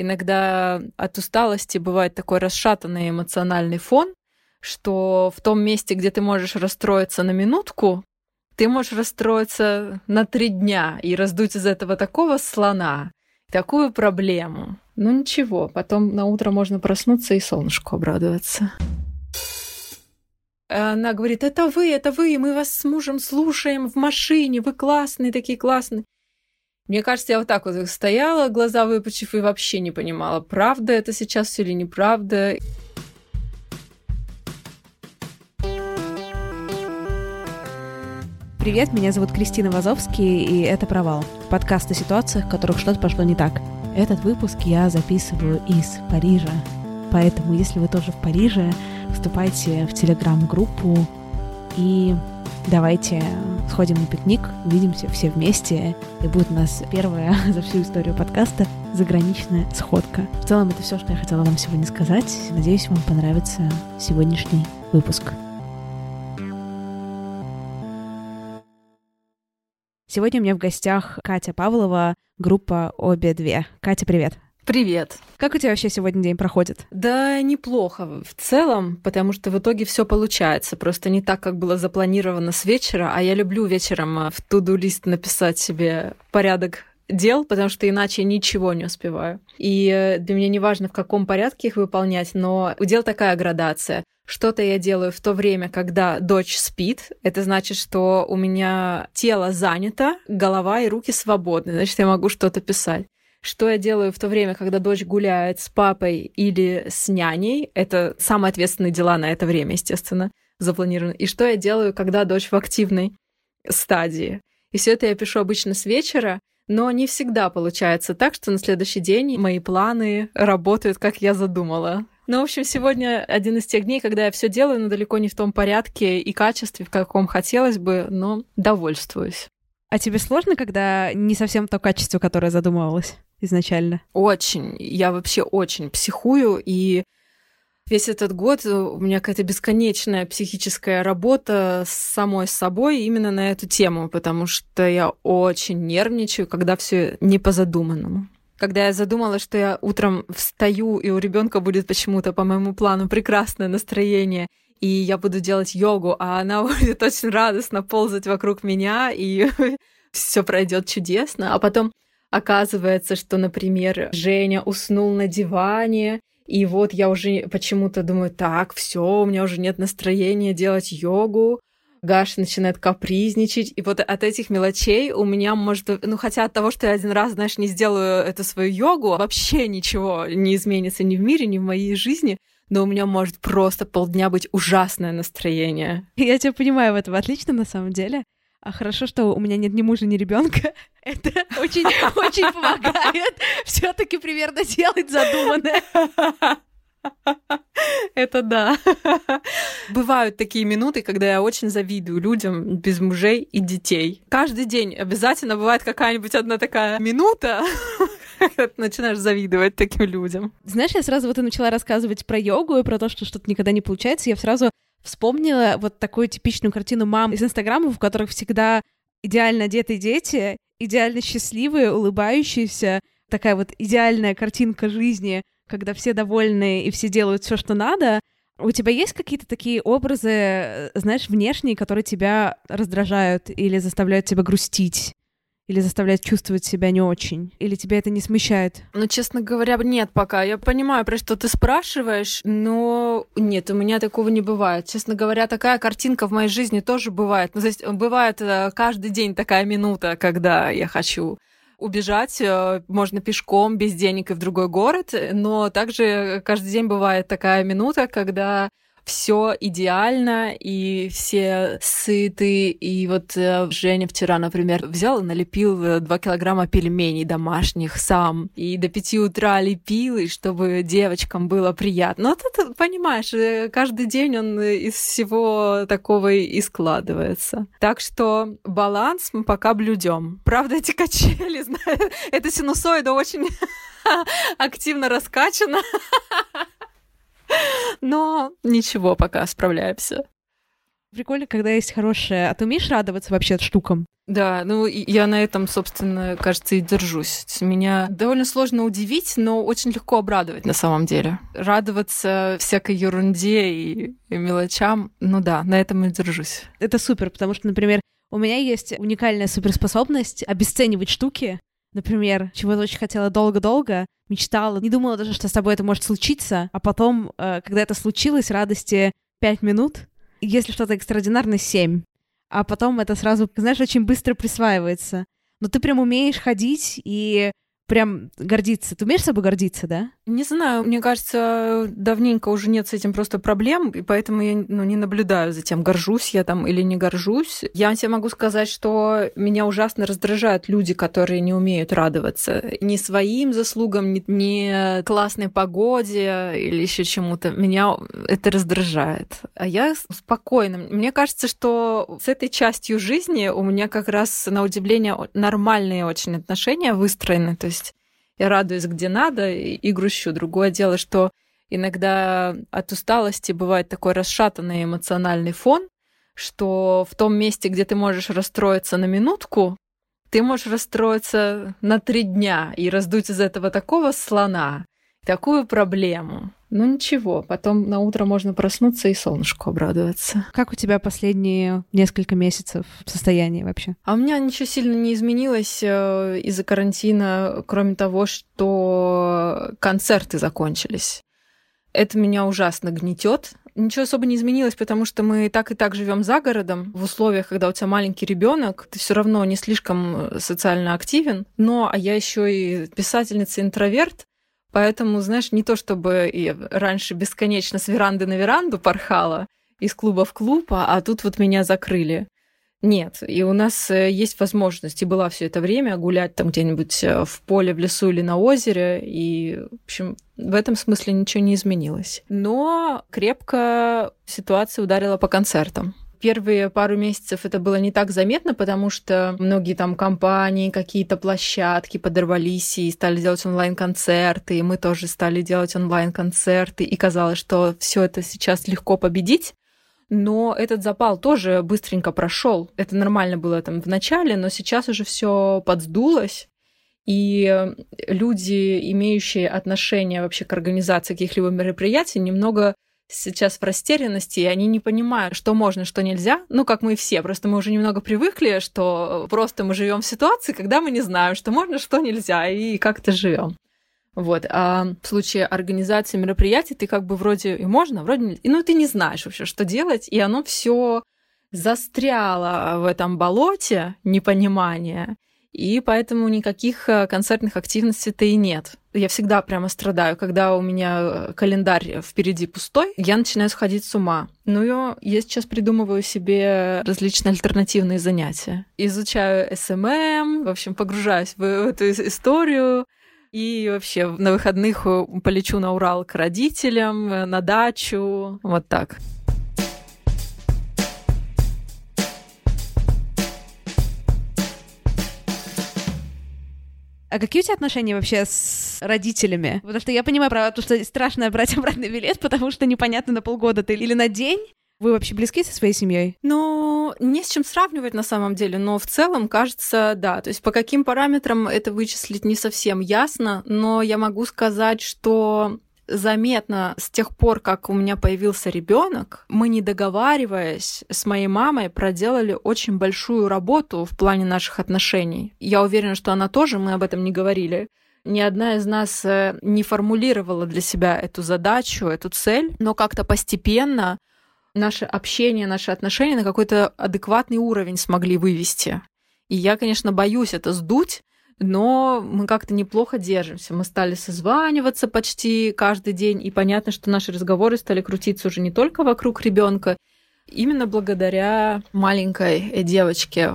Иногда от усталости бывает такой расшатанный эмоциональный фон, что в том месте, где ты можешь расстроиться на минутку, ты можешь расстроиться на три дня и раздуть из этого такого слона, такую проблему. Ну ничего, потом на утро можно проснуться и солнышку обрадоваться. Она говорит, это вы, это вы, мы вас с мужем слушаем в машине, вы классные, такие классные. Мне кажется, я вот так вот стояла, глаза выпучив, и вообще не понимала, правда это сейчас или неправда. Привет, меня зовут Кристина Вазовский, и это «Провал» — подкаст о ситуациях, в которых что-то пошло не так. Этот выпуск я записываю из Парижа, поэтому если вы тоже в Париже, вступайте в телеграм-группу и давайте сходим на пикник, увидимся все вместе, и будет у нас первая за всю историю подкаста заграничная сходка. В целом это все, что я хотела вам сегодня сказать. Надеюсь, вам понравится сегодняшний выпуск. Сегодня у меня в гостях Катя Павлова, группа «Обе две». Катя, привет. Привет. Как у тебя вообще сегодня день проходит? Да, неплохо в целом, потому что в итоге все получается. Просто не так, как было запланировано с вечера, а я люблю вечером э, в туду-лист написать себе порядок дел, потому что иначе ничего не успеваю. И э, для меня не важно, в каком порядке их выполнять, но у дел такая градация. Что-то я делаю в то время, когда дочь спит. Это значит, что у меня тело занято, голова и руки свободны. Значит, я могу что-то писать. Что я делаю в то время, когда дочь гуляет с папой или с няней? Это самые ответственные дела на это время, естественно, запланированы. И что я делаю, когда дочь в активной стадии? И все это я пишу обычно с вечера, но не всегда получается так, что на следующий день мои планы работают, как я задумала. Ну, в общем, сегодня один из тех дней, когда я все делаю, но далеко не в том порядке и качестве, в каком хотелось бы, но довольствуюсь. А тебе сложно, когда не совсем то качество, которое задумывалось изначально? Очень. Я вообще очень психую, и весь этот год у меня какая-то бесконечная психическая работа с самой собой именно на эту тему, потому что я очень нервничаю, когда все не по задуманному когда я задумала, что я утром встаю, и у ребенка будет почему-то по моему плану прекрасное настроение, и я буду делать йогу, а она будет очень радостно ползать вокруг меня, и все пройдет чудесно. А потом оказывается, что, например, Женя уснул на диване, и вот я уже почему-то думаю, так, все, у меня уже нет настроения делать йогу, Гаша начинает капризничать. И вот от этих мелочей у меня может... Ну, хотя от того, что я один раз, знаешь, не сделаю эту свою йогу, вообще ничего не изменится ни в мире, ни в моей жизни но у меня может просто полдня быть ужасное настроение. Я тебя понимаю в этом отлично, на самом деле. А хорошо, что у меня нет ни мужа, ни ребенка. Это очень, очень помогает все-таки примерно делать задуманное. Это да. Бывают такие минуты, когда я очень завидую людям без мужей и детей. Каждый день обязательно бывает какая-нибудь одна такая минута, начинаешь завидовать таким людям. Знаешь, я сразу вот и начала рассказывать про йогу и про то, что что-то никогда не получается. Я сразу вспомнила вот такую типичную картину мам из Инстаграма, в которых всегда идеально одетые дети, идеально счастливые, улыбающиеся, такая вот идеальная картинка жизни, когда все довольны и все делают все, что надо. У тебя есть какие-то такие образы, э, знаешь, внешние, которые тебя раздражают или заставляют тебя грустить? Или заставляют чувствовать себя не очень? Или тебя это не смущает? Ну, честно говоря, нет пока. Я понимаю, про что ты спрашиваешь, но нет, у меня такого не бывает. Честно говоря, такая картинка в моей жизни тоже бывает. Ну, то есть бывает э, каждый день такая минута, когда я хочу убежать э, можно пешком, без денег и в другой город, но также каждый день бывает такая минута, когда все идеально, и все сыты. И вот э, Женя вчера, например, взял и налепил 2 килограмма пельменей домашних сам. И до 5 утра лепил, и чтобы девочкам было приятно. Ну, ты понимаешь, э, каждый день он из всего такого и складывается. Так что баланс мы пока блюдем. Правда, эти качели, знаю, эта синусоида очень активно раскачана. Но ничего, пока справляемся. Прикольно, когда есть хорошее. А ты умеешь радоваться вообще штукам? Да, ну я на этом, собственно, кажется, и держусь. Меня довольно сложно удивить, но очень легко обрадовать на самом деле. Радоваться всякой ерунде и, и мелочам, ну да, на этом и держусь. Это супер, потому что, например, у меня есть уникальная суперспособность обесценивать штуки, Например, чего-то очень хотела долго-долго, мечтала, не думала даже, что с тобой это может случиться, а потом, э, когда это случилось, радости 5 минут, если что-то экстраординарное, 7. А потом это сразу, знаешь, очень быстро присваивается. Но ты прям умеешь ходить и прям гордиться. Ты умеешь собой гордиться, да? Не знаю, мне кажется, давненько уже нет с этим просто проблем, и поэтому я ну, не наблюдаю за тем, горжусь я там или не горжусь. Я тебе могу сказать, что меня ужасно раздражают люди, которые не умеют радоваться ни своим заслугам, ни, ни классной погоде или еще чему-то. Меня это раздражает. А я спокойна. Мне кажется, что с этой частью жизни у меня как раз на удивление нормальные очень отношения выстроены. То есть я радуюсь где надо и, и грущу. Другое дело, что иногда от усталости бывает такой расшатанный эмоциональный фон, что в том месте, где ты можешь расстроиться на минутку, ты можешь расстроиться на три дня и раздуть из этого такого слона, такую проблему. Ну ничего, потом на утро можно проснуться и солнышку обрадоваться. Как у тебя последние несколько месяцев состояние вообще? А у меня ничего сильно не изменилось э, из-за карантина, кроме того, что концерты закончились. Это меня ужасно гнетет. Ничего особо не изменилось, потому что мы так и так живем за городом. В условиях, когда у тебя маленький ребенок, ты все равно не слишком э, социально активен. Но а я еще и писательница-интроверт, Поэтому, знаешь, не то чтобы я раньше бесконечно с веранды на веранду порхала, из клуба в клуб, а, а тут вот меня закрыли. Нет, и у нас э, есть возможность, и была все это время гулять там где-нибудь э, в поле, в лесу или на озере, и, в общем, в этом смысле ничего не изменилось. Но крепко ситуация ударила по концертам. Первые пару месяцев это было не так заметно, потому что многие там компании, какие-то площадки подорвались и стали делать онлайн-концерты, и мы тоже стали делать онлайн-концерты, и казалось, что все это сейчас легко победить. Но этот запал тоже быстренько прошел. Это нормально было там в начале, но сейчас уже все подсдулось. И люди, имеющие отношение вообще к организации каких-либо мероприятий, немного сейчас в растерянности, и они не понимают, что можно, что нельзя. Ну, как мы все, просто мы уже немного привыкли, что просто мы живем в ситуации, когда мы не знаем, что можно, что нельзя, и как-то живем. Вот. А в случае организации мероприятий ты как бы вроде и можно, вроде не... Ну, ты не знаешь вообще, что делать, и оно все застряло в этом болоте непонимания и поэтому никаких э, концертных активностей-то и нет. Я всегда прямо страдаю, когда у меня э, календарь впереди пустой, я начинаю сходить с ума. Ну, я сейчас придумываю себе различные альтернативные занятия. Изучаю СММ, эм эм, в общем, погружаюсь в эту историю, и вообще на выходных э, полечу на Урал к родителям, на дачу, вот так. А какие у тебя отношения вообще с родителями? Потому что я понимаю про то, что страшно брать обратный билет, потому что непонятно на полгода ты или на день. Вы вообще близки со своей семьей? Ну, не с чем сравнивать на самом деле, но в целом кажется, да. То есть по каким параметрам это вычислить не совсем ясно, но я могу сказать, что заметно с тех пор, как у меня появился ребенок, мы, не договариваясь с моей мамой, проделали очень большую работу в плане наших отношений. Я уверена, что она тоже, мы об этом не говорили. Ни одна из нас э, не формулировала для себя эту задачу, эту цель, но как-то постепенно наше общение, наши отношения на какой-то адекватный уровень смогли вывести. И я, конечно, боюсь это сдуть, но мы как-то неплохо держимся. Мы стали созваниваться почти каждый день, и понятно, что наши разговоры стали крутиться уже не только вокруг ребенка. Именно благодаря маленькой девочке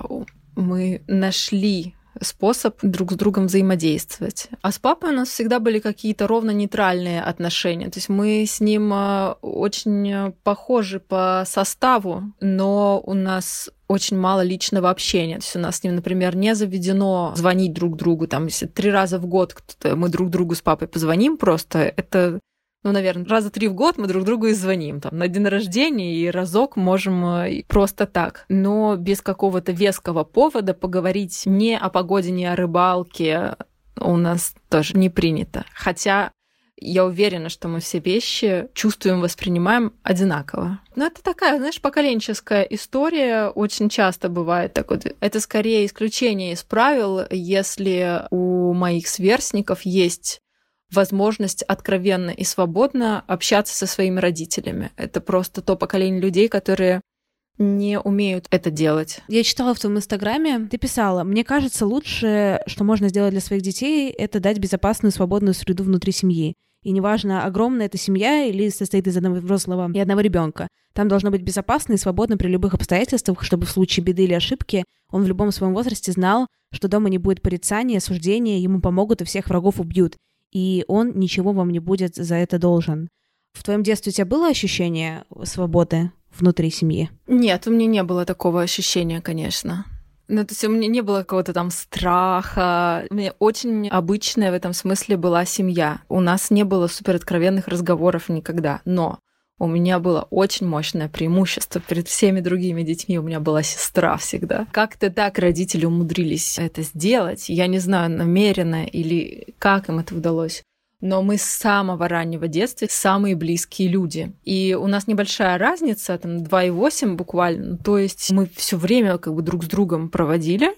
мы нашли способ друг с другом взаимодействовать. А с папой у нас всегда были какие-то ровно нейтральные отношения. То есть мы с ним э, очень похожи по составу, но у нас очень мало личного общения. То есть у нас с ним, например, не заведено звонить друг другу. Там, если три раза в год мы друг другу с папой позвоним просто, это ну, наверное, раза три в год мы друг другу и звоним. Там, на день рождения и разок можем э, просто так. Но без какого-то веского повода поговорить не о погоде, не о рыбалке у нас тоже не принято. Хотя я уверена, что мы все вещи чувствуем, воспринимаем одинаково. Но это такая, знаешь, поколенческая история. Очень часто бывает так вот. Это скорее исключение из правил, если у моих сверстников есть возможность откровенно и свободно общаться со своими родителями. Это просто то поколение людей, которые не умеют это делать. Я читала в твоем инстаграме, ты писала, мне кажется, лучше, что можно сделать для своих детей, это дать безопасную, свободную среду внутри семьи. И неважно, огромная это семья или состоит из одного взрослого и одного ребенка. Там должно быть безопасно и свободно при любых обстоятельствах, чтобы в случае беды или ошибки он в любом своем возрасте знал, что дома не будет порицания, осуждения, ему помогут и всех врагов убьют и он ничего вам не будет за это должен. В твоем детстве у тебя было ощущение свободы внутри семьи? Нет, у меня не было такого ощущения, конечно. Ну, то есть у меня не было какого-то там страха. У меня очень обычная в этом смысле была семья. У нас не было супер откровенных разговоров никогда. Но у меня было очень мощное преимущество перед всеми другими детьми. У меня была сестра всегда. Как-то так родители умудрились это сделать. Я не знаю, намеренно или как им это удалось. Но мы с самого раннего детства самые близкие люди. И у нас небольшая разница, там 2,8 буквально. То есть мы все время как бы друг с другом проводили.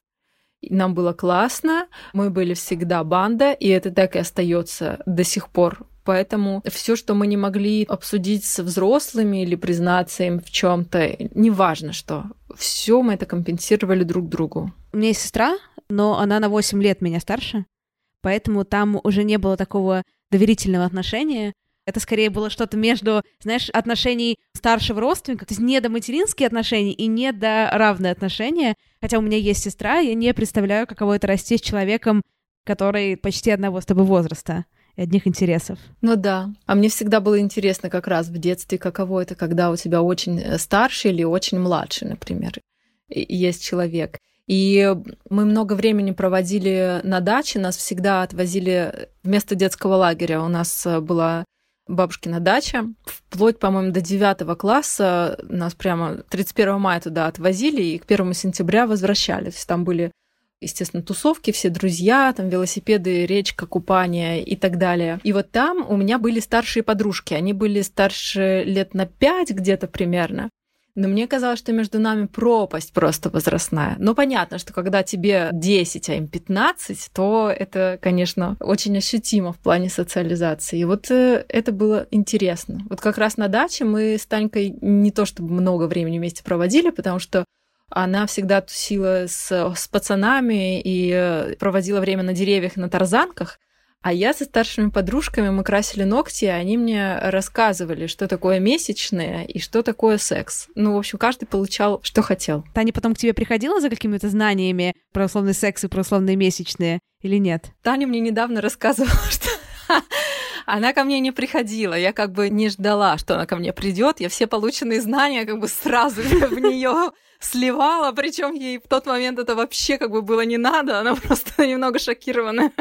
Нам было классно, мы были всегда банда, и это так и остается до сих пор Поэтому все, что мы не могли обсудить с взрослыми или признаться им в чем-то, неважно что, все мы это компенсировали друг другу. У меня есть сестра, но она на 8 лет меня старше, поэтому там уже не было такого доверительного отношения. Это скорее было что-то между, знаешь, отношений старшего родственника, то есть не до материнские отношения и не до равные отношения. Хотя у меня есть сестра, я не представляю, каково это расти с человеком, который почти одного с тобой возраста и одних интересов. Ну да. А мне всегда было интересно как раз в детстве, каково это, когда у тебя очень э, старший или очень младший, например, есть человек. И мы много времени проводили на даче, нас всегда отвозили вместо детского лагеря. У нас э, была бабушкина дача. Вплоть, по-моему, до девятого класса нас прямо 31 мая туда отвозили и к 1 сентября возвращались. Там были естественно, тусовки, все друзья, там велосипеды, речка, купание и так далее. И вот там у меня были старшие подружки. Они были старше лет на пять где-то примерно. Но мне казалось, что между нами пропасть просто возрастная. Но понятно, что когда тебе 10, а им 15, то это, конечно, очень ощутимо в плане социализации. И вот э, это было интересно. Вот как раз на даче мы с Танькой не то чтобы много времени вместе проводили, потому что она всегда тусила с, с пацанами и э, проводила время на деревьях, на тарзанках. А я со старшими подружками, мы красили ногти, и они мне рассказывали, что такое месячные и что такое секс. Ну, в общем, каждый получал, что хотел. Таня потом к тебе приходила за какими-то знаниями про условный секс и про условные месячные или нет? Таня мне недавно рассказывала, что Она ко мне не приходила, я как бы не ждала, что она ко мне придет. Я все полученные знания как бы сразу в нее сливала, причем ей в тот момент это вообще как бы было не надо, она просто немного шокирована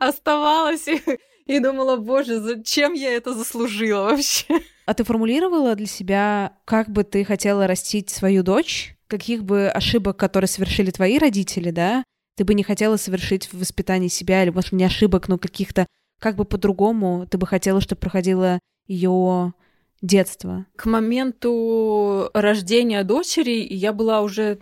оставалась и, и думала, боже, зачем я это заслужила вообще? А ты формулировала для себя, как бы ты хотела растить свою дочь? Каких бы ошибок, которые совершили твои родители, да, ты бы не хотела совершить в воспитании себя, или, может, не ошибок, но каких-то, как бы по-другому ты бы хотела, чтобы проходило ее детство? К моменту рождения дочери я была уже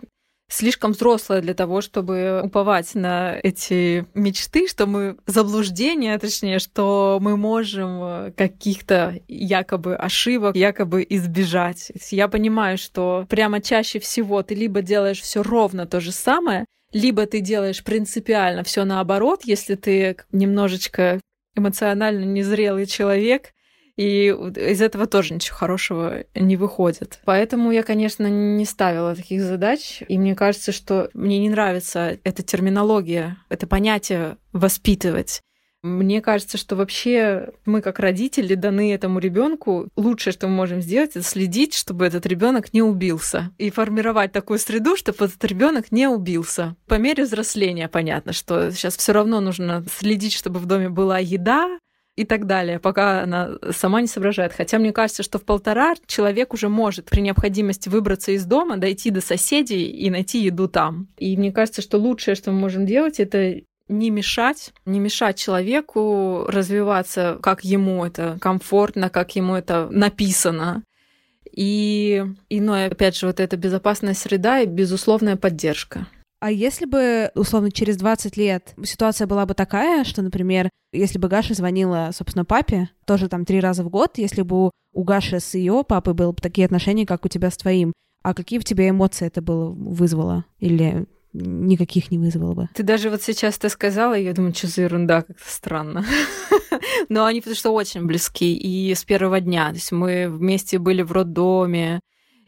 слишком взрослая для того, чтобы уповать на эти мечты, что мы заблуждения, точнее, что мы можем каких-то якобы ошибок якобы избежать. Я понимаю, что прямо чаще всего ты либо делаешь все ровно то же самое, либо ты делаешь принципиально все наоборот, если ты немножечко эмоционально незрелый человек, и из этого тоже ничего хорошего не выходит. Поэтому я, конечно, не ставила таких задач. И мне кажется, что мне не нравится эта терминология, это понятие воспитывать. Мне кажется, что вообще мы как родители даны этому ребенку. Лучшее, что мы можем сделать, это следить, чтобы этот ребенок не убился. И формировать такую среду, чтобы этот ребенок не убился. По мере взросления понятно, что сейчас все равно нужно следить, чтобы в доме была еда, и так далее, пока она сама не соображает. Хотя мне кажется, что в полтора человек уже может при необходимости выбраться из дома, дойти до соседей и найти еду там. И мне кажется, что лучшее, что мы можем делать, это не мешать, не мешать человеку развиваться, как ему это комфортно, как ему это написано. И, и ну, опять же, вот эта безопасная среда и безусловная поддержка. А если бы, условно, через 20 лет ситуация была бы такая, что, например, если бы Гаша звонила, собственно, папе, тоже там три раза в год, если бы у Гаши с ее папой было бы такие отношения, как у тебя с твоим, а какие в тебе эмоции это было вызвало? Или никаких не вызвало бы. Ты даже вот сейчас это сказала, и я думаю, что за ерунда, как-то странно. Но они потому что очень близки, и с первого дня. То есть мы вместе были в роддоме,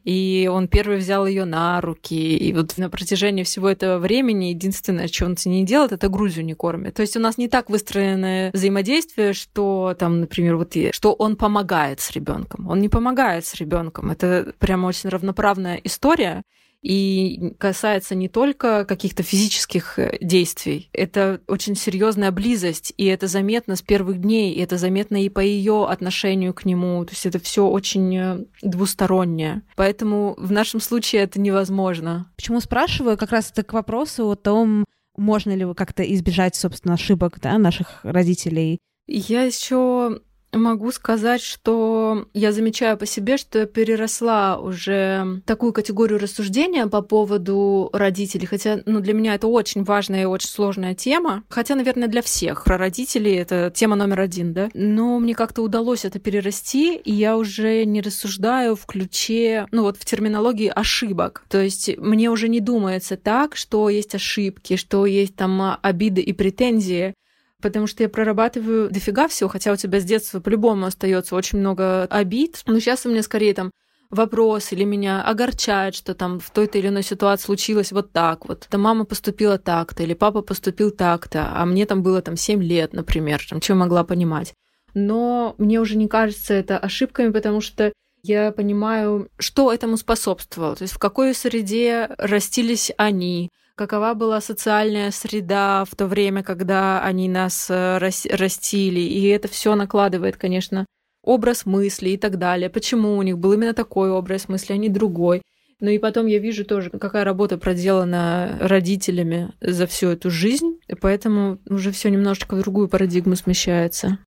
и он первый взял ее на руки. И вот на протяжении всего этого времени единственное, что он не делает, это грузью не кормит. То есть у нас не так выстроенное взаимодействие, что там, например, вот что он помогает с ребенком. Он не помогает с ребенком. Это прямо очень равноправная история и касается не только каких-то физических э, действий. Это очень серьезная близость, и это заметно с первых дней, и это заметно и по ее отношению к нему. То есть это все очень э, двустороннее. Поэтому в нашем случае это невозможно. Почему спрашиваю? Как раз это к вопросу о том, можно ли как-то избежать, собственно, ошибок да, наших родителей. Я еще Могу сказать, что я замечаю по себе, что я переросла уже такую категорию рассуждения по поводу родителей, хотя ну, для меня это очень важная и очень сложная тема, хотя, наверное, для всех. Про родителей это тема номер один, да? Но мне как-то удалось это перерасти, и я уже не рассуждаю в ключе, ну вот в терминологии ошибок. То есть мне уже не думается так, что есть ошибки, что есть там обиды и претензии, потому что я прорабатываю дофига всего, хотя у тебя с детства по-любому остается очень много обид. Но сейчас у меня скорее там вопрос или меня огорчает, что там в той-то или иной ситуации случилось вот так вот. Там мама поступила так-то, или папа поступил так-то, а мне там было там 7 лет, например, там, что могла понимать. Но мне уже не кажется это ошибками, потому что я понимаю, что этому способствовало, то есть в какой среде растились они, какова была социальная среда в то время, когда они нас э, растили. И это все накладывает, конечно, образ мысли и так далее. Почему у них был именно такой образ мысли, а не другой. Ну и потом я вижу тоже, какая работа проделана родителями за всю эту жизнь, и поэтому уже все немножечко в другую парадигму смещается.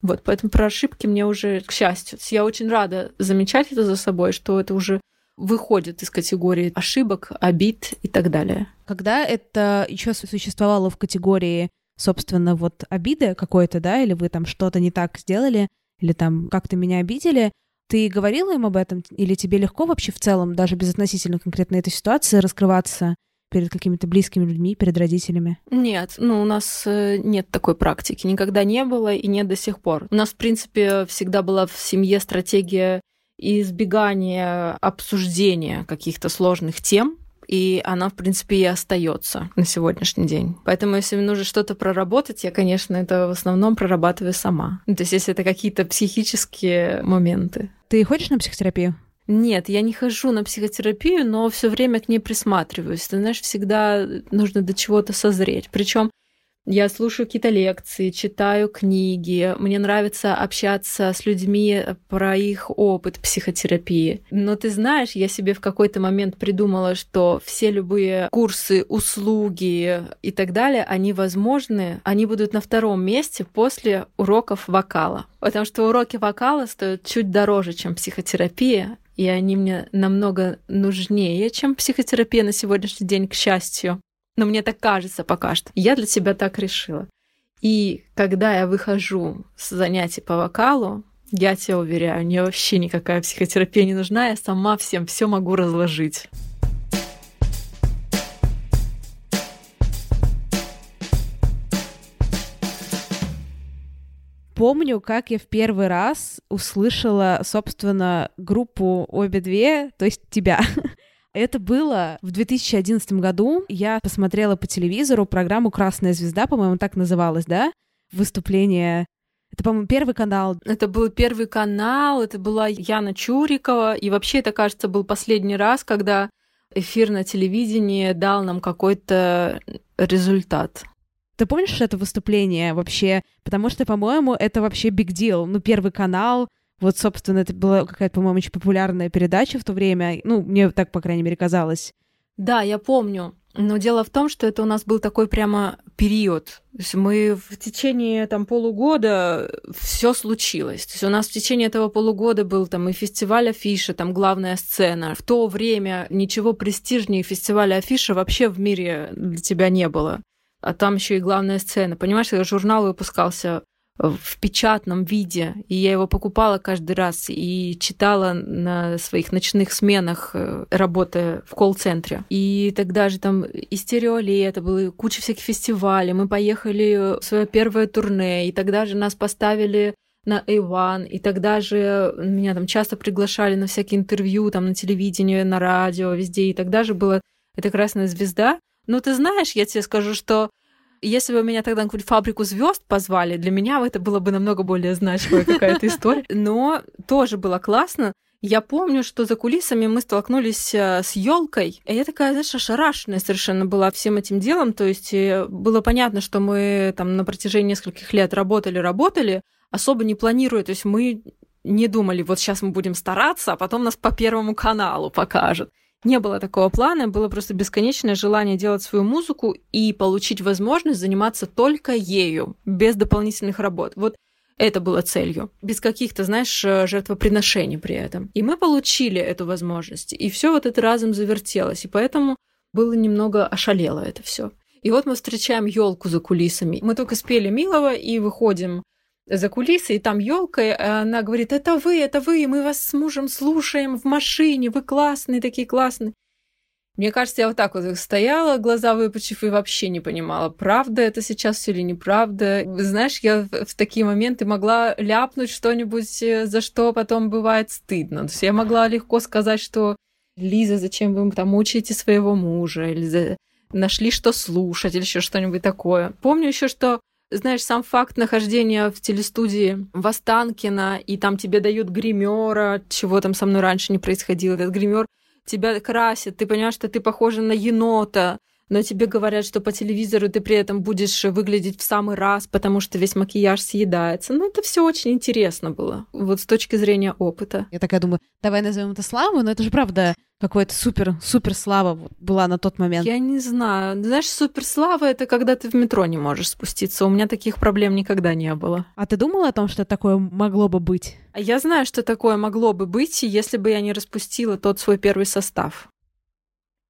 Вот, поэтому про ошибки мне уже, к счастью, я очень рада замечать это за собой, что это уже выходит из категории ошибок, обид и так далее. Когда это еще существовало в категории, собственно, вот обиды какой-то, да, или вы там что-то не так сделали, или там как-то меня обидели, ты говорила им об этом, или тебе легко вообще в целом, даже без относительно конкретно этой ситуации, раскрываться перед какими-то близкими людьми, перед родителями? Нет, ну у нас э, нет такой практики, никогда не было и нет до сих пор. У нас, в принципе, всегда была в семье стратегия избегание обсуждения каких-то сложных тем, и она, в принципе, и остается на сегодняшний день. Поэтому, если мне нужно что-то проработать, я, конечно, это в основном прорабатываю сама. Ну, то есть, если это какие-то психические моменты. Ты ходишь на психотерапию? Нет, я не хожу на психотерапию, но все время к ней присматриваюсь. Ты знаешь, всегда нужно до чего-то созреть. Причем я слушаю какие-то лекции, читаю книги. Мне нравится общаться с людьми про их опыт психотерапии. Но ты знаешь, я себе в какой-то момент придумала, что все любые курсы, услуги и так далее, они возможны, они будут на втором месте после уроков вокала. Потому что уроки вокала стоят чуть дороже, чем психотерапия, и они мне намного нужнее, чем психотерапия на сегодняшний день, к счастью. Но мне так кажется пока что. Я для себя так решила. И когда я выхожу с занятий по вокалу, я тебя уверяю, мне вообще никакая психотерапия не нужна, я сама всем все могу разложить. Помню, как я в первый раз услышала, собственно, группу обе две, то есть тебя. Это было в 2011 году. Я посмотрела по телевизору программу «Красная звезда», по-моему, так называлась, да? Выступление это, по-моему, первый канал. Это был первый канал, это была Яна Чурикова. И вообще, это, кажется, был последний раз, когда эфир на телевидении дал нам какой-то результат. Ты помнишь это выступление вообще? Потому что, по-моему, это вообще big deal. Ну, первый канал, вот, собственно, это была какая-то, по-моему, очень популярная передача в то время. Ну, мне так, по крайней мере, казалось. Да, я помню. Но дело в том, что это у нас был такой прямо период. То есть мы в течение там полугода все случилось. То есть у нас в течение этого полугода был там и фестиваль Афиша, там главная сцена. В то время ничего престижнее фестиваля Афиша вообще в мире для тебя не было. А там еще и главная сцена. Понимаешь, журнал выпускался в печатном виде, и я его покупала каждый раз и читала на своих ночных сменах, э, работая в колл-центре. И тогда же там и стереолет, это было куча всяких фестивалей, мы поехали в свое первое турне, и тогда же нас поставили на A1, и тогда же меня там часто приглашали на всякие интервью, там на телевидении, на радио, везде, и тогда же была эта красная звезда. Но ты знаешь, я тебе скажу, что если бы меня тогда на какую-нибудь фабрику звезд позвали, для меня это было бы намного более значимая какая-то история. Но тоже было классно. Я помню, что за кулисами мы столкнулись э, с елкой, и я такая, знаешь, ошарашенная совершенно была всем этим делом. То есть э, было понятно, что мы там на протяжении нескольких лет работали, работали, особо не планируя. То есть мы не думали, вот сейчас мы будем стараться, а потом нас по Первому каналу покажут. Не было такого плана, было просто бесконечное желание делать свою музыку и получить возможность заниматься только ею, без дополнительных работ. Вот это было целью, без каких-то, знаешь, э, жертвоприношений при этом. И мы получили эту возможность, и все вот это разом завертелось, и поэтому было немного ошалело это все. И вот мы встречаем елку за кулисами. Мы только спели Милого и выходим за кулисы, и там елка, она говорит, это вы, это вы, мы вас с мужем слушаем в машине, вы классные, такие классные. Мне кажется, я вот так вот стояла, глаза выпучив, и вообще не понимала, правда это сейчас все или неправда. Знаешь, я в такие моменты могла ляпнуть что-нибудь, э, за что потом бывает стыдно. То есть я могла легко сказать, что Лиза, зачем вы там мучаете своего мужа, или нашли что слушать, или еще что-нибудь такое. Помню еще, что знаешь, сам факт нахождения в телестудии в Останкино, и там тебе дают гримера, чего там со мной раньше не происходило. Этот гример тебя красит, ты понимаешь, что ты похожа на енота, но тебе говорят, что по телевизору ты при этом будешь выглядеть в самый раз, потому что весь макияж съедается. Ну, это все очень интересно было, вот с точки зрения опыта. Я такая думаю, давай назовем это славу, но это же правда какой-то супер, супер слава была на тот момент. Я не знаю. Знаешь, супер слава это когда ты в метро не можешь спуститься. У меня таких проблем никогда не было. А ты думала о том, что такое могло бы быть? Я знаю, что такое могло бы быть, если бы я не распустила тот свой первый состав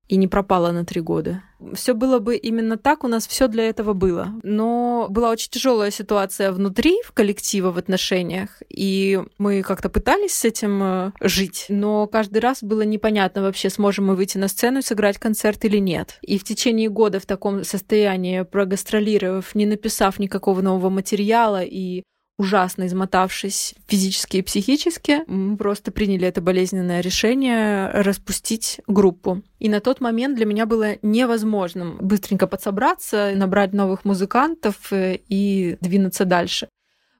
и не пропала на три года. Все было бы именно так, у нас все для этого было. Но была очень тяжелая ситуация внутри, в коллективе, в отношениях, и мы как-то пытались с этим э, жить, но каждый раз было непонятно вообще, сможем мы выйти на сцену и сыграть концерт или нет. И в течение года в таком состоянии, прогастролировав, не написав никакого нового материала и ужасно измотавшись физически и психически, мы просто приняли это болезненное решение распустить группу. И на тот момент для меня было невозможным быстренько подсобраться, набрать новых музыкантов э, и двинуться дальше.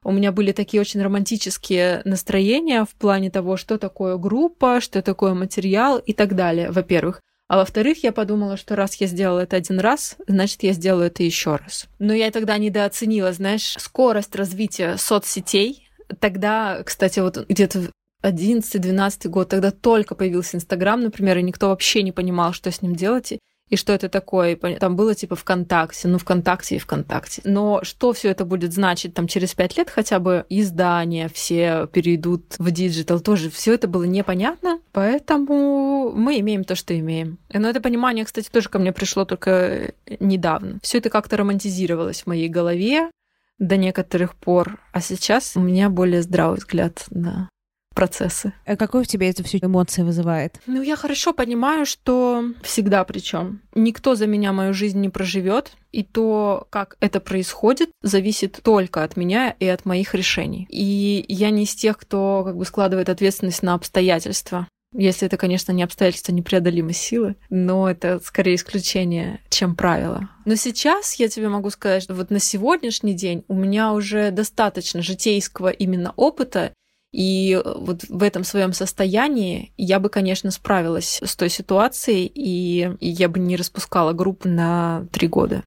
У меня были такие очень романтические настроения в плане того, что такое группа, что такое материал и так далее, во-первых. А во-вторых, я подумала, что раз я сделала это один раз, значит, я сделаю это еще раз. Но я тогда недооценила, знаешь, скорость развития соцсетей. Тогда, кстати, вот где-то 11-12 год, тогда только появился Инстаграм, например, и никто вообще не понимал, что с ним делать и что это такое. Там было типа ВКонтакте, ну ВКонтакте и ВКонтакте. Но что все это будет значить там через пять лет хотя бы издания все перейдут в digital, тоже все это было непонятно, поэтому мы имеем то, что имеем. Но это понимание, кстати, тоже ко мне пришло только недавно. Все это как-то романтизировалось в моей голове до некоторых пор, а сейчас у меня более здравый взгляд на процессы. А какой в тебе это все эмоции вызывает? Ну, я хорошо понимаю, что всегда причем никто за меня мою жизнь не проживет, и то, как это происходит, зависит только от меня и от моих решений. И я не из тех, кто как бы складывает ответственность на обстоятельства. Если это, конечно, не обстоятельства непреодолимой силы, но это скорее исключение, чем правило. Но сейчас я тебе могу сказать, что вот на сегодняшний день у меня уже достаточно житейского именно опыта, и э, вот в этом своем состоянии я бы, конечно, справилась с той ситуацией, и я бы не распускала группу на три года.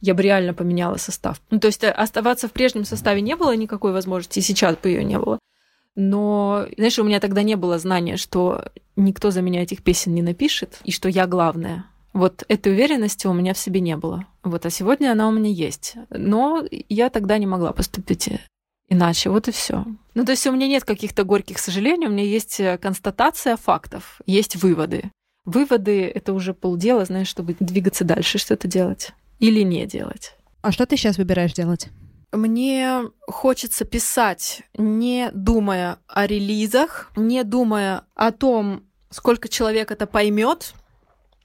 Я бы реально поменяла состав. Ну, то есть э, оставаться в прежнем составе не было никакой возможности, и сейчас бы ее не было. Но, знаешь, у меня тогда не было знания, что никто за меня этих песен не напишет, и что я главная. Вот этой уверенности у меня в себе не было. Вот, а сегодня она у меня есть. Но я тогда не могла поступить иначе. Вот и все. Ну, то есть у меня нет каких-то горьких сожалений, у меня есть э, констатация фактов, есть выводы. Выводы — это уже полдела, знаешь, чтобы двигаться дальше, что-то делать или не делать. А что ты сейчас выбираешь делать? Мне хочется писать, не думая о релизах, не думая о том, сколько человек это поймет,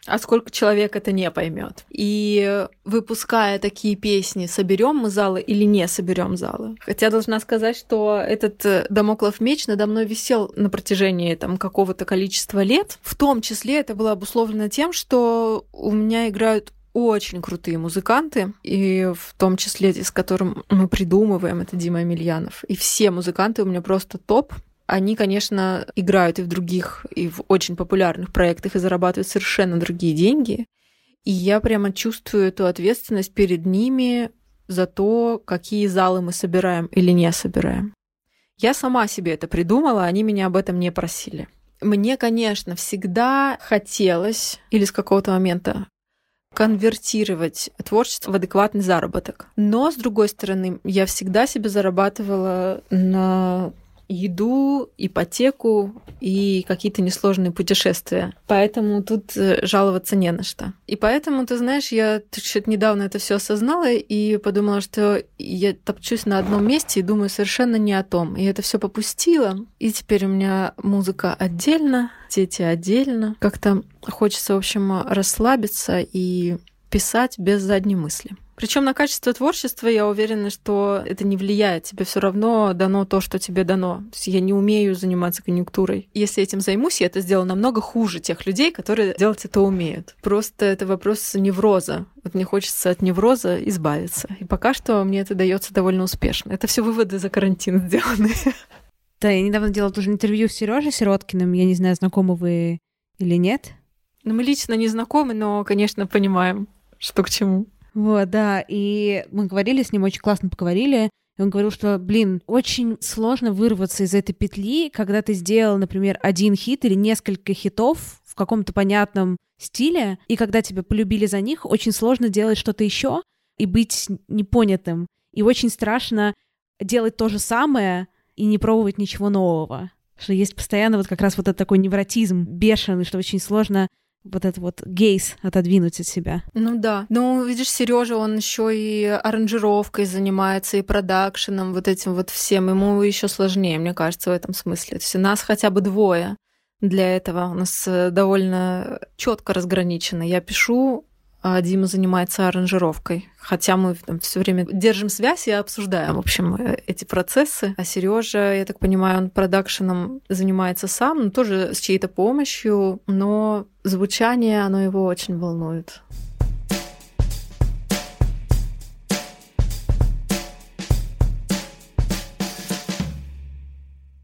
а сколько человек это не поймет. И выпуская такие песни, соберем мы залы или не соберем залы. Хотя должна сказать, что этот э, домоклов меч надо мной висел на протяжении там какого-то количества лет. В том числе это было обусловлено тем, что у меня играют очень крутые музыканты, и в том числе, с которым мы придумываем, это Дима Емельянов. И все музыканты у меня просто топ. Они, конечно, играют и в других, и в очень популярных проектах и зарабатывают совершенно другие деньги. И я прямо чувствую эту ответственность перед ними за то, какие залы мы собираем или не собираем. Я сама себе это придумала, они меня об этом не просили. Мне, конечно, всегда хотелось или с какого-то момента конвертировать творчество в адекватный заработок. Но, с другой стороны, я всегда себе зарабатывала на еду, ипотеку и какие-то несложные путешествия. Поэтому тут э, жаловаться не на что. И поэтому, ты знаешь, я что-то недавно это все осознала и подумала, что я топчусь на одном месте и думаю совершенно не о том. И это все попустила. И теперь у меня музыка отдельно, дети отдельно. Как-то хочется, в общем, расслабиться и писать без задней мысли. Причем на качество творчества я уверена, что это не влияет. Тебе все равно дано то, что тебе дано. То есть я не умею заниматься конъюнктурой. Если этим займусь, я это сделаю намного хуже тех людей, которые делать это умеют. Просто это вопрос невроза. Вот мне хочется от невроза избавиться. И пока что мне это дается довольно успешно. Это все выводы за карантин сделаны. Да, я недавно делала тоже интервью с Сережей Сироткиным. Я не знаю, знакомы вы или нет. Ну, мы лично не знакомы, но, конечно, понимаем, что к чему. Вот, да, и мы говорили с ним, очень классно поговорили, и он говорил, что, блин, очень сложно вырваться из этой петли, когда ты сделал, например, один хит или несколько хитов в каком-то понятном стиле, и когда тебя полюбили за них, очень сложно делать что-то еще и быть непонятым. И очень страшно делать то же самое и не пробовать ничего нового. Что есть постоянно вот как раз вот этот такой невротизм бешеный, что очень сложно вот этот вот гейс отодвинуть от себя. Ну да. Ну, видишь, Сережа, он еще и аранжировкой занимается, и продакшеном, вот этим вот всем. Ему еще сложнее, мне кажется, в этом смысле. То есть у нас хотя бы двое для этого. У нас э, довольно четко разграничено. Я пишу Дима занимается аранжировкой. Хотя мы все время держим связь и обсуждаем, в общем, э, эти процессы. А Сережа, я так понимаю, он продакшеном занимается сам, ну, тоже с чьей-то помощью, но звучание, оно его очень волнует.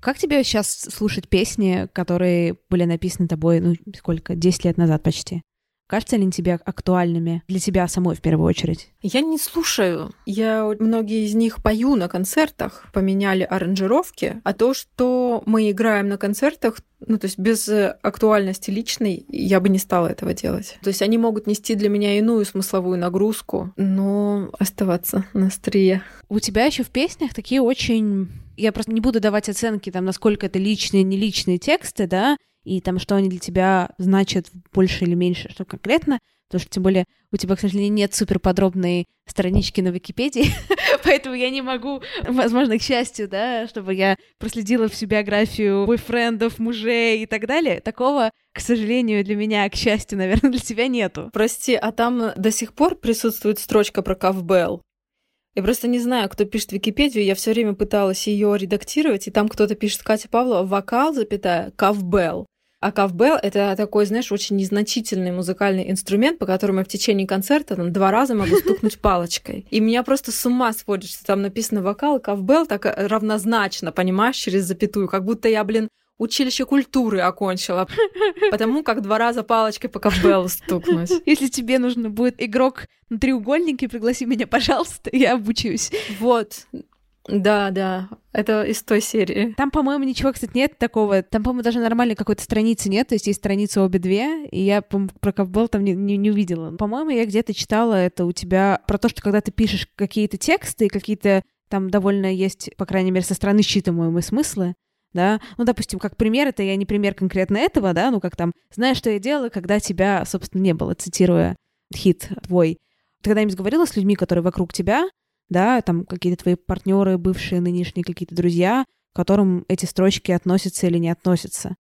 Как тебе сейчас слушать песни, которые были написаны тобой, ну, сколько, 10 лет назад почти? Кажется ли они тебе актуальными для тебя самой в первую очередь? Я не слушаю. Я многие из них пою на концертах, поменяли аранжировки, а то, что мы играем на концертах, ну, то есть без актуальности личной, я бы не стала этого делать. То есть они могут нести для меня иную смысловую нагрузку, но оставаться на острие. У тебя еще в песнях такие очень... Я просто не буду давать оценки, там, насколько это личные, не личные тексты, да, и там, что они для тебя значат больше или меньше, что конкретно, потому что, тем более, у тебя, к сожалению, нет супер подробной странички на Википедии, поэтому я не могу, возможно, к счастью, да, чтобы я проследила всю биографию бойфрендов, мужей и так далее. Такого, к сожалению, для меня, к счастью, наверное, для тебя нету. Прости, а там до сих пор присутствует строчка про Кавбелл? Я просто не знаю, кто пишет Википедию. Я все время пыталась ее редактировать, и там кто-то пишет Катя Павлова вокал, запятая, Кавбелл. А кавбелл — это такой, знаешь, очень незначительный музыкальный инструмент, по которому я в течение концерта там, два раза могу стукнуть палочкой. И меня просто с ума сводит, что там написано вокал, кавбелл так равнозначно, понимаешь, через запятую, как будто я, блин, училище культуры окончила, потому как два раза палочкой по кавбеллу стукнуть. Если тебе нужно будет игрок на треугольнике, пригласи меня, пожалуйста, я обучусь. Вот, да, да, это из той серии. Там, по-моему, ничего, кстати, нет такого. Там, по-моему, даже нормальной какой-то страницы нет. То есть есть страницы обе две, и я про ковбол там не, не, не увидела. По-моему, я где-то читала это у тебя про то, что когда ты пишешь какие-то тексты, какие-то там довольно есть, по крайней мере, со стороны считываемые смыслы, да, ну, допустим, как пример, это я не пример конкретно этого, да, ну, как там, знаешь, что я делала, когда тебя, собственно, не было, цитируя хит твой. Ты когда-нибудь говорила с людьми, которые вокруг тебя, да, там какие-то твои партнеры, бывшие, нынешние какие-то друзья, к которым эти строчки относятся или не относятся.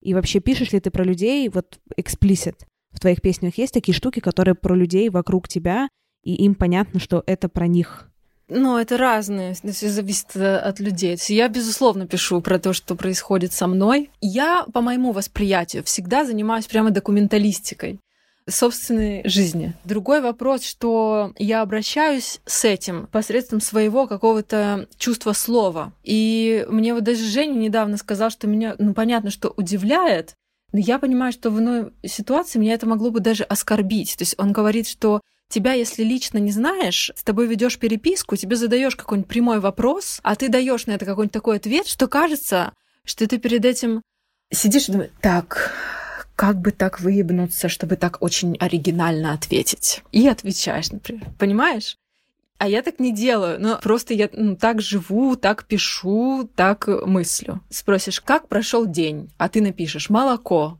И вообще пишешь ли ты про людей, вот explicit, в твоих песнях есть такие штуки, которые про людей вокруг тебя, и им понятно, что это про них. Ну, это разные, все зависит э, от людей. Я, безусловно, пишу про то, что происходит со мной. Я, по моему восприятию, всегда занимаюсь прямо документалистикой собственной жизни. Другой вопрос, что я обращаюсь с этим посредством своего какого-то чувства слова. И мне вот даже Женя недавно сказал, что меня, ну, понятно, что удивляет, но я понимаю, что в иной ситуации меня это могло бы даже оскорбить. То есть он говорит, что тебя, если лично не знаешь, с тобой ведешь переписку, тебе задаешь какой-нибудь прямой вопрос, а ты даешь на это какой-нибудь такой ответ, что кажется, что ты перед этим сидишь и думаешь, так, как бы так выебнуться, чтобы так очень оригинально ответить. И отвечаешь, например. Понимаешь? А я так не делаю, но просто я ну, так живу, так пишу, так мыслю. Спросишь, как прошел день, а ты напишешь молоко.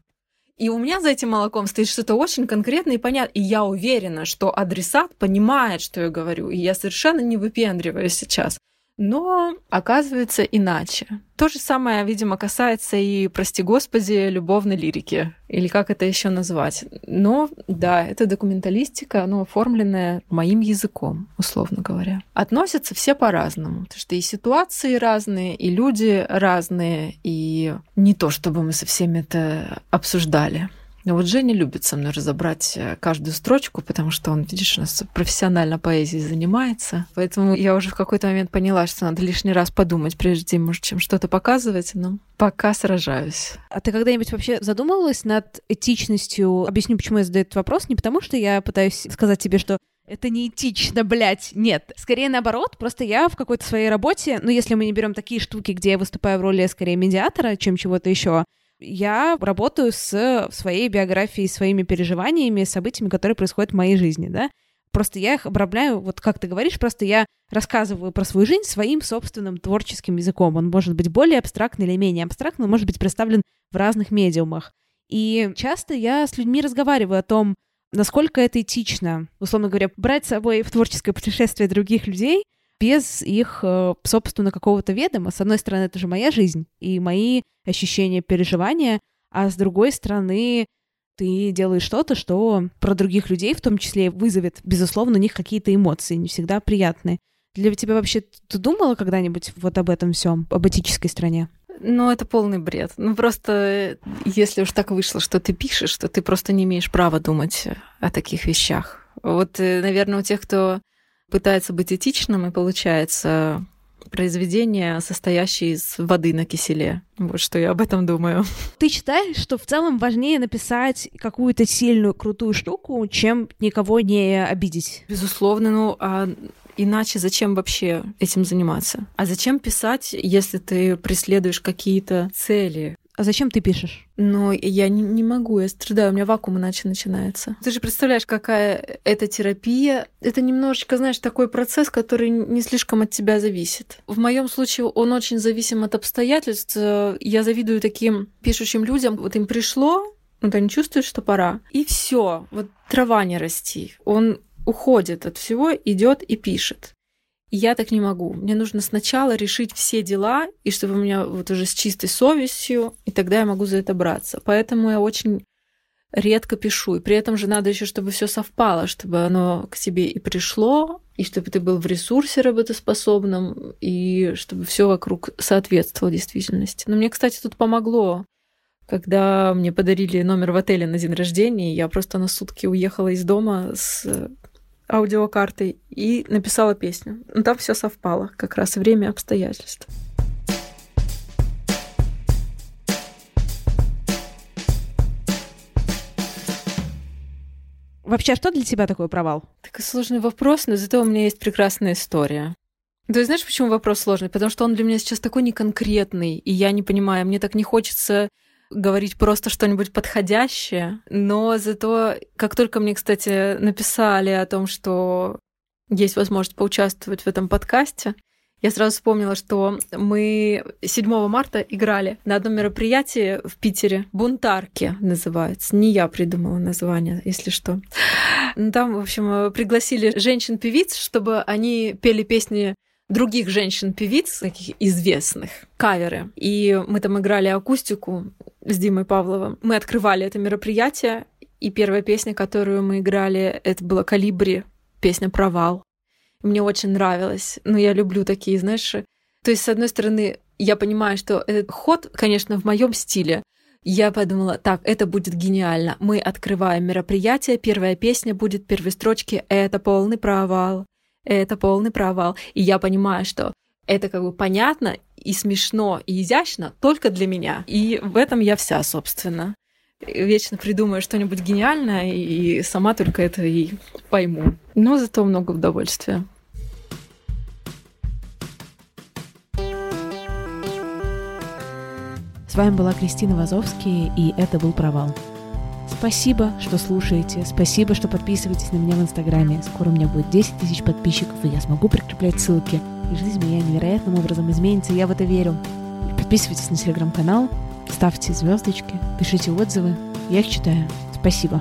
И у меня за этим молоком стоит что-то очень конкретное и понятное. И я уверена, что адресат понимает, что я говорю. И я совершенно не выпендриваюсь сейчас но оказывается иначе. То же самое, видимо, касается и, прости господи, любовной лирики, или как это еще назвать. Но да, это документалистика, но оформленная моим языком, условно говоря. Относятся все по-разному, потому что и ситуации разные, и люди разные, и не то, чтобы мы со всеми это обсуждали. Но вот Женя любит со мной разобрать э, каждую строчку, потому что он, видишь, у нас профессионально поэзией занимается. Поэтому я уже в какой-то момент поняла, что надо лишний раз подумать, прежде может, чем что-то показывать, но пока сражаюсь. А ты когда-нибудь вообще задумывалась над этичностью? Объясню, почему я задаю этот вопрос. Не потому, что я пытаюсь сказать тебе, что это не этично, блядь, нет. Скорее наоборот, просто я в какой-то своей работе, ну, если мы не берем такие штуки, где я выступаю в роли скорее медиатора, чем чего-то еще, я работаю с своей биографией, своими переживаниями, событиями, которые происходят в моей жизни, да. Просто я их обрамляю, вот как ты говоришь, просто я рассказываю про свою жизнь своим собственным творческим языком. Он может быть более абстрактный или менее абстрактный, он может быть представлен в разных медиумах. И часто я с людьми разговариваю о том, насколько это этично, условно говоря, брать с собой в творческое путешествие других людей — без их, э, собственно, какого-то ведома. С одной стороны, это же моя жизнь и мои ощущения, переживания, а с другой стороны, ты делаешь что-то, что про других людей в том числе вызовет, безусловно, у них какие-то эмоции, не всегда приятные. Для тебя вообще ты думала когда-нибудь вот об этом всем, об этической стране? Ну, это полный бред. Ну, просто если уж так вышло, что ты пишешь, то ты просто не имеешь права думать о таких вещах. Вот, э, наверное, у тех, кто пытается быть этичным, и получается произведение, состоящее из воды на киселе. Вот что я об этом думаю. Ты считаешь, что в целом важнее написать какую-то сильную, крутую штуку, чем никого не обидеть? Безусловно, ну а Иначе зачем вообще этим заниматься? А зачем писать, если ты преследуешь какие-то цели? А зачем ты пишешь? Ну, я не, не могу, я страдаю, у меня вакуум иначе начинается. Ты же представляешь, какая это терапия. Это немножечко, знаешь, такой процесс, который не слишком от тебя зависит. В моем случае он очень зависим от обстоятельств. Я завидую таким пишущим людям. Вот им пришло, вот они чувствуют, что пора. И все, вот трава не расти. Он уходит от всего, идет и пишет. Я так не могу. Мне нужно сначала решить все дела, и чтобы у меня вот уже с чистой совестью, и тогда я могу за это браться. Поэтому я очень редко пишу. И при этом же надо еще, чтобы все совпало, чтобы оно к тебе и пришло, и чтобы ты был в ресурсе работоспособном, и чтобы все вокруг соответствовало действительности. Но мне, кстати, тут помогло когда мне подарили номер в отеле на день рождения, я просто на сутки уехала из дома с аудиокартой и написала песню. Но там все совпало, как раз время обстоятельств. Вообще, что для тебя такой провал? Такой сложный вопрос, но зато у меня есть прекрасная история. То есть знаешь, почему вопрос сложный? Потому что он для меня сейчас такой неконкретный, и я не понимаю, мне так не хочется говорить просто что-нибудь подходящее, но зато, как только мне, кстати, написали о том, что есть возможность поучаствовать в этом подкасте, я сразу вспомнила, что мы 7 марта играли на одном мероприятии в Питере. Бунтарки называется. Не я придумала название, если что. Ну, там, в общем, пригласили женщин-певиц, чтобы они пели песни других женщин-певиц, таких известных, каверы. И мы там играли акустику с Димой Павловым. Мы открывали это мероприятие, и первая песня, которую мы играли, это была «Калибри», песня «Провал». Мне очень нравилось. Но я люблю такие, знаешь... То есть, с одной стороны, я понимаю, что этот ход, конечно, в моем стиле. Я подумала, так, это будет гениально. Мы открываем мероприятие, первая песня будет первой строчки «Это полный провал» это полный провал. И я понимаю, что это как бы понятно и смешно, и изящно только для меня. И в этом я вся, собственно. Вечно придумаю что-нибудь гениальное, и сама только это и пойму. Но зато много удовольствия. С вами была Кристина Вазовский, и это был «Провал». Спасибо, что слушаете. Спасибо, что подписываетесь на меня в Инстаграме. Скоро у меня будет 10 тысяч подписчиков, и я смогу прикреплять ссылки. И жизнь моя невероятным образом изменится, я в это верю. Подписывайтесь на телеграм-канал, ставьте звездочки, пишите отзывы. Я их читаю. Спасибо.